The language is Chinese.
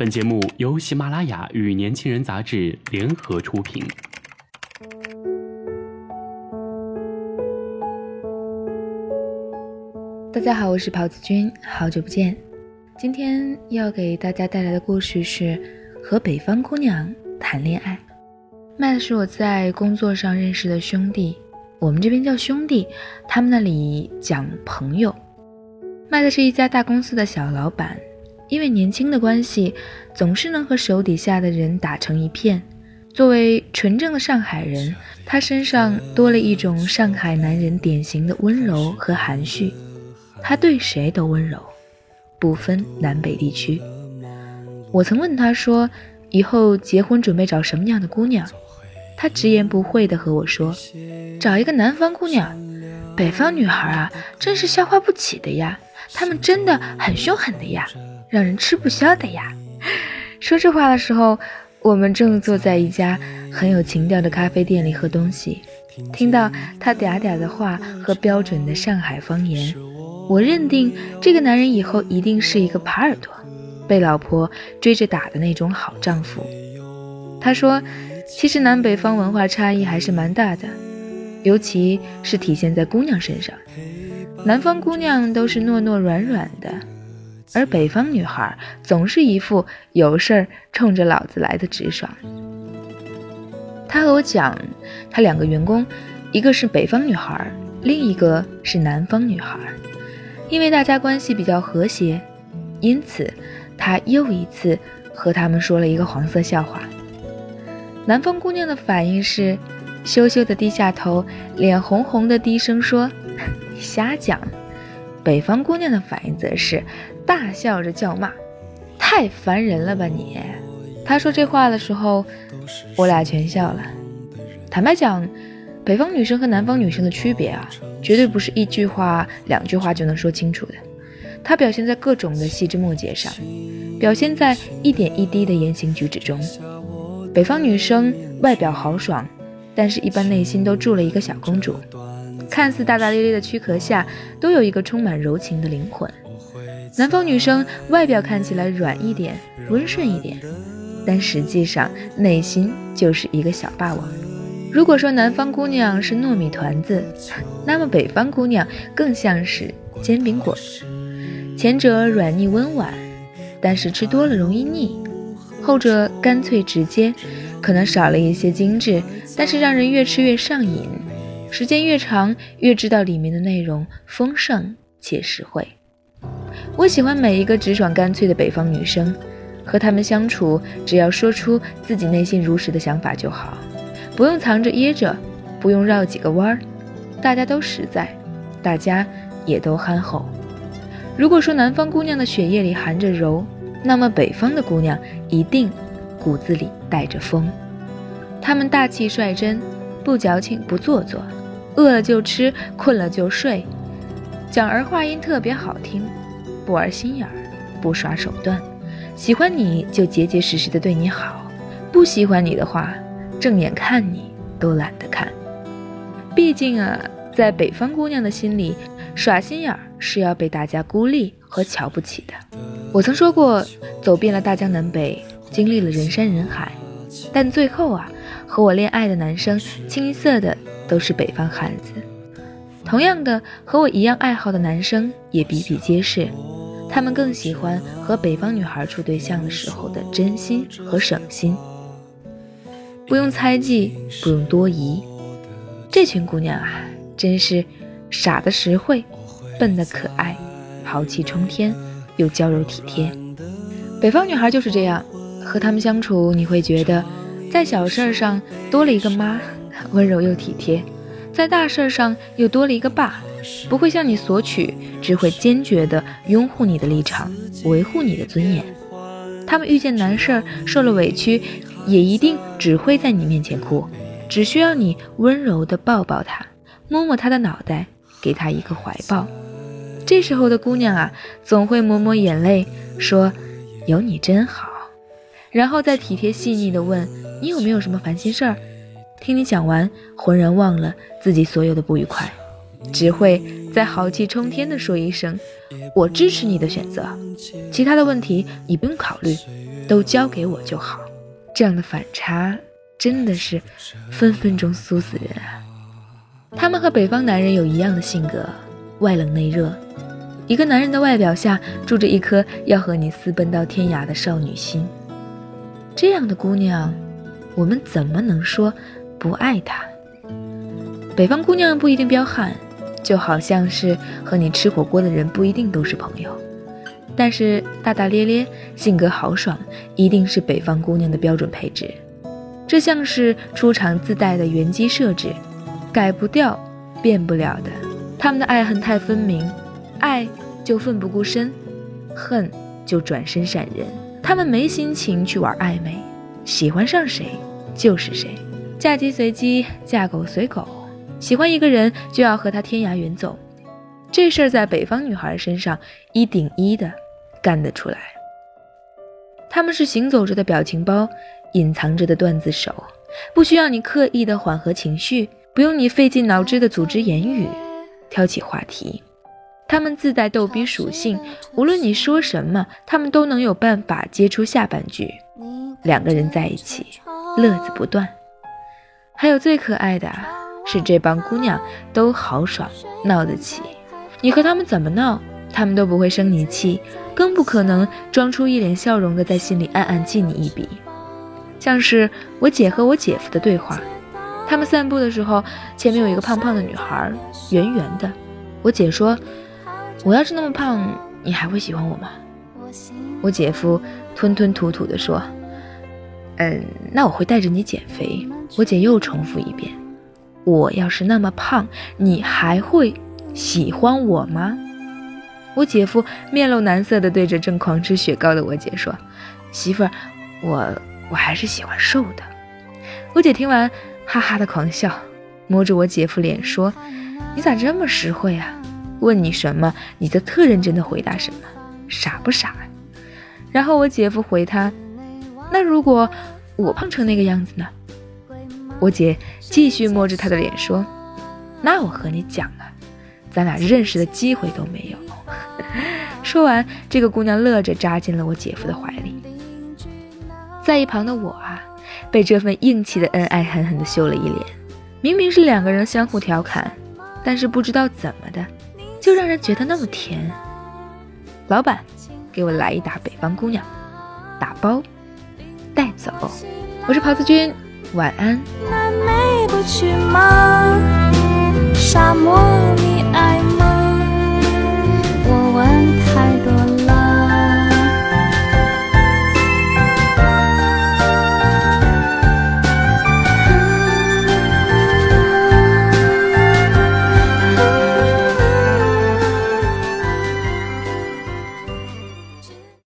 本节目由喜马拉雅与年轻人杂志联合出品。大家好，我是跑子君，好久不见。今天要给大家带来的故事是和北方姑娘谈恋爱。麦的是我在工作上认识的兄弟，我们这边叫兄弟，他们那里讲朋友。麦的是一家大公司的小老板。因为年轻的关系，总是能和手底下的人打成一片。作为纯正的上海人，他身上多了一种上海男人典型的温柔和含蓄。他对谁都温柔，不分南北地区。我曾问他说：“以后结婚准备找什么样的姑娘？”他直言不讳地和我说：“找一个南方姑娘，北方女孩啊，真是消化不起的呀，她们真的很凶狠的呀。”让人吃不消的呀！说这话的时候，我们正坐在一家很有情调的咖啡店里喝东西，听到他嗲嗲的话和标准的上海方言，我认定这个男人以后一定是一个耙耳朵，被老婆追着打的那种好丈夫。他说：“其实南北方文化差异还是蛮大的，尤其是体现在姑娘身上。南方姑娘都是糯糯软软的。”而北方女孩总是一副有事儿冲着老子来的直爽。他和我讲，他两个员工，一个是北方女孩，另一个是南方女孩。因为大家关系比较和谐，因此他又一次和他们说了一个黄色笑话。南方姑娘的反应是羞羞的低下头，脸红红的低声说：“你 瞎讲。”北方姑娘的反应则是。大笑着叫骂：“太烦人了吧你！”他说这话的时候，我俩全笑了。坦白讲，北方女生和南方女生的区别啊，绝对不是一句话、两句话就能说清楚的。它表现在各种的细枝末节上，表现在一点一滴的言行举止中。北方女生外表豪爽，但是一般内心都住了一个小公主，看似大大咧咧的躯壳下，都有一个充满柔情的灵魂。南方女生外表看起来软一点、温顺一点，但实际上内心就是一个小霸王。如果说南方姑娘是糯米团子，那么北方姑娘更像是煎饼果子。前者软腻温婉，但是吃多了容易腻；后者干脆直接，可能少了一些精致，但是让人越吃越上瘾。时间越长，越知道里面的内容丰盛且实惠。我喜欢每一个直爽干脆的北方女生，和她们相处，只要说出自己内心如实的想法就好，不用藏着掖着，不用绕几个弯儿，大家都实在，大家也都憨厚。如果说南方姑娘的血液里含着柔，那么北方的姑娘一定骨子里带着风。她们大气率真，不矫情不做作，饿了就吃，困了就睡，讲儿话音特别好听。不玩心眼儿，不耍手段，喜欢你就结结实实的对你好，不喜欢你的话，正眼看你都懒得看。毕竟啊，在北方姑娘的心里，耍心眼儿是要被大家孤立和瞧不起的。我曾说过，走遍了大江南北，经历了人山人海，但最后啊，和我恋爱的男生清一色的都是北方汉子。同样的，和我一样爱好的男生也比比皆是，他们更喜欢和北方女孩处对象的时候的真心和省心，不用猜忌，不用多疑。这群姑娘啊，真是傻的实惠，笨的可爱，豪气冲天又娇柔体贴。北方女孩就是这样，和她们相处，你会觉得在小事儿上多了一个妈，温柔又体贴。在大事儿上又多了一个爸，不会向你索取，只会坚决地拥护你的立场，维护你的尊严。他们遇见难事儿受了委屈，也一定只会在你面前哭，只需要你温柔地抱抱他，摸摸他的脑袋，给他一个怀抱。这时候的姑娘啊，总会抹抹眼泪，说：“有你真好。”然后再体贴细腻地问：“你有没有什么烦心事儿？”听你讲完，浑然忘了自己所有的不愉快，只会再豪气冲天地说一声：“我支持你的选择，其他的问题你不用考虑，都交给我就好。”这样的反差真的是分分钟酥死人啊！他们和北方男人有一样的性格，外冷内热。一个男人的外表下住着一颗要和你私奔到天涯的少女心。这样的姑娘，我们怎么能说不爱她？北方姑娘不一定彪悍，就好像是和你吃火锅的人不一定都是朋友。但是大大咧咧、性格豪爽，一定是北方姑娘的标准配置。这像是出厂自带的原机设置，改不掉、变不了的。他们的爱恨太分明，爱就奋不顾身，恨就转身闪人。他们没心情去玩暧昧，喜欢上谁就是谁，嫁鸡随鸡，嫁狗随狗。喜欢一个人就要和他天涯远走，这事儿在北方女孩身上一顶一的干得出来。他们是行走着的表情包，隐藏着的段子手，不需要你刻意的缓和情绪，不用你费尽脑汁的组织言语，挑起话题。他们自带逗逼属性，无论你说什么，他们都能有办法接出下半句。两个人在一起，乐子不断。还有最可爱的是，这帮姑娘都豪爽，闹得起。你和他们怎么闹，他们都不会生你气，更不可能装出一脸笑容的在心里暗暗记你一笔。像是我姐和我姐夫的对话，他们散步的时候，前面有一个胖胖的女孩，圆圆的。我姐说。我要是那么胖，你还会喜欢我吗？我姐夫吞吞吐吐地说：“嗯，那我会带着你减肥。”我姐又重复一遍：“我要是那么胖，你还会喜欢我吗？”我姐夫面露难色地对着正狂吃雪糕的我姐说：“媳妇儿，我我还是喜欢瘦的。”我姐听完，哈哈的狂笑，摸着我姐夫脸说：“你咋这么实惠啊？”问你什么，你就特认真的回答什么，傻不傻？然后我姐夫回他：“那如果我胖成那个样子呢？”我姐继续摸着他的脸说：“那我和你讲啊，咱俩认识的机会都没有。”说完，这个姑娘乐着扎进了我姐夫的怀里。在一旁的我啊，被这份硬气的恩爱狠狠地羞了一脸。明明是两个人相互调侃，但是不知道怎么的。就让人觉得那么甜。老板，给我来一打北方姑娘，打包带走。我是袍子君，晚安。沙漠，你爱吗？我问太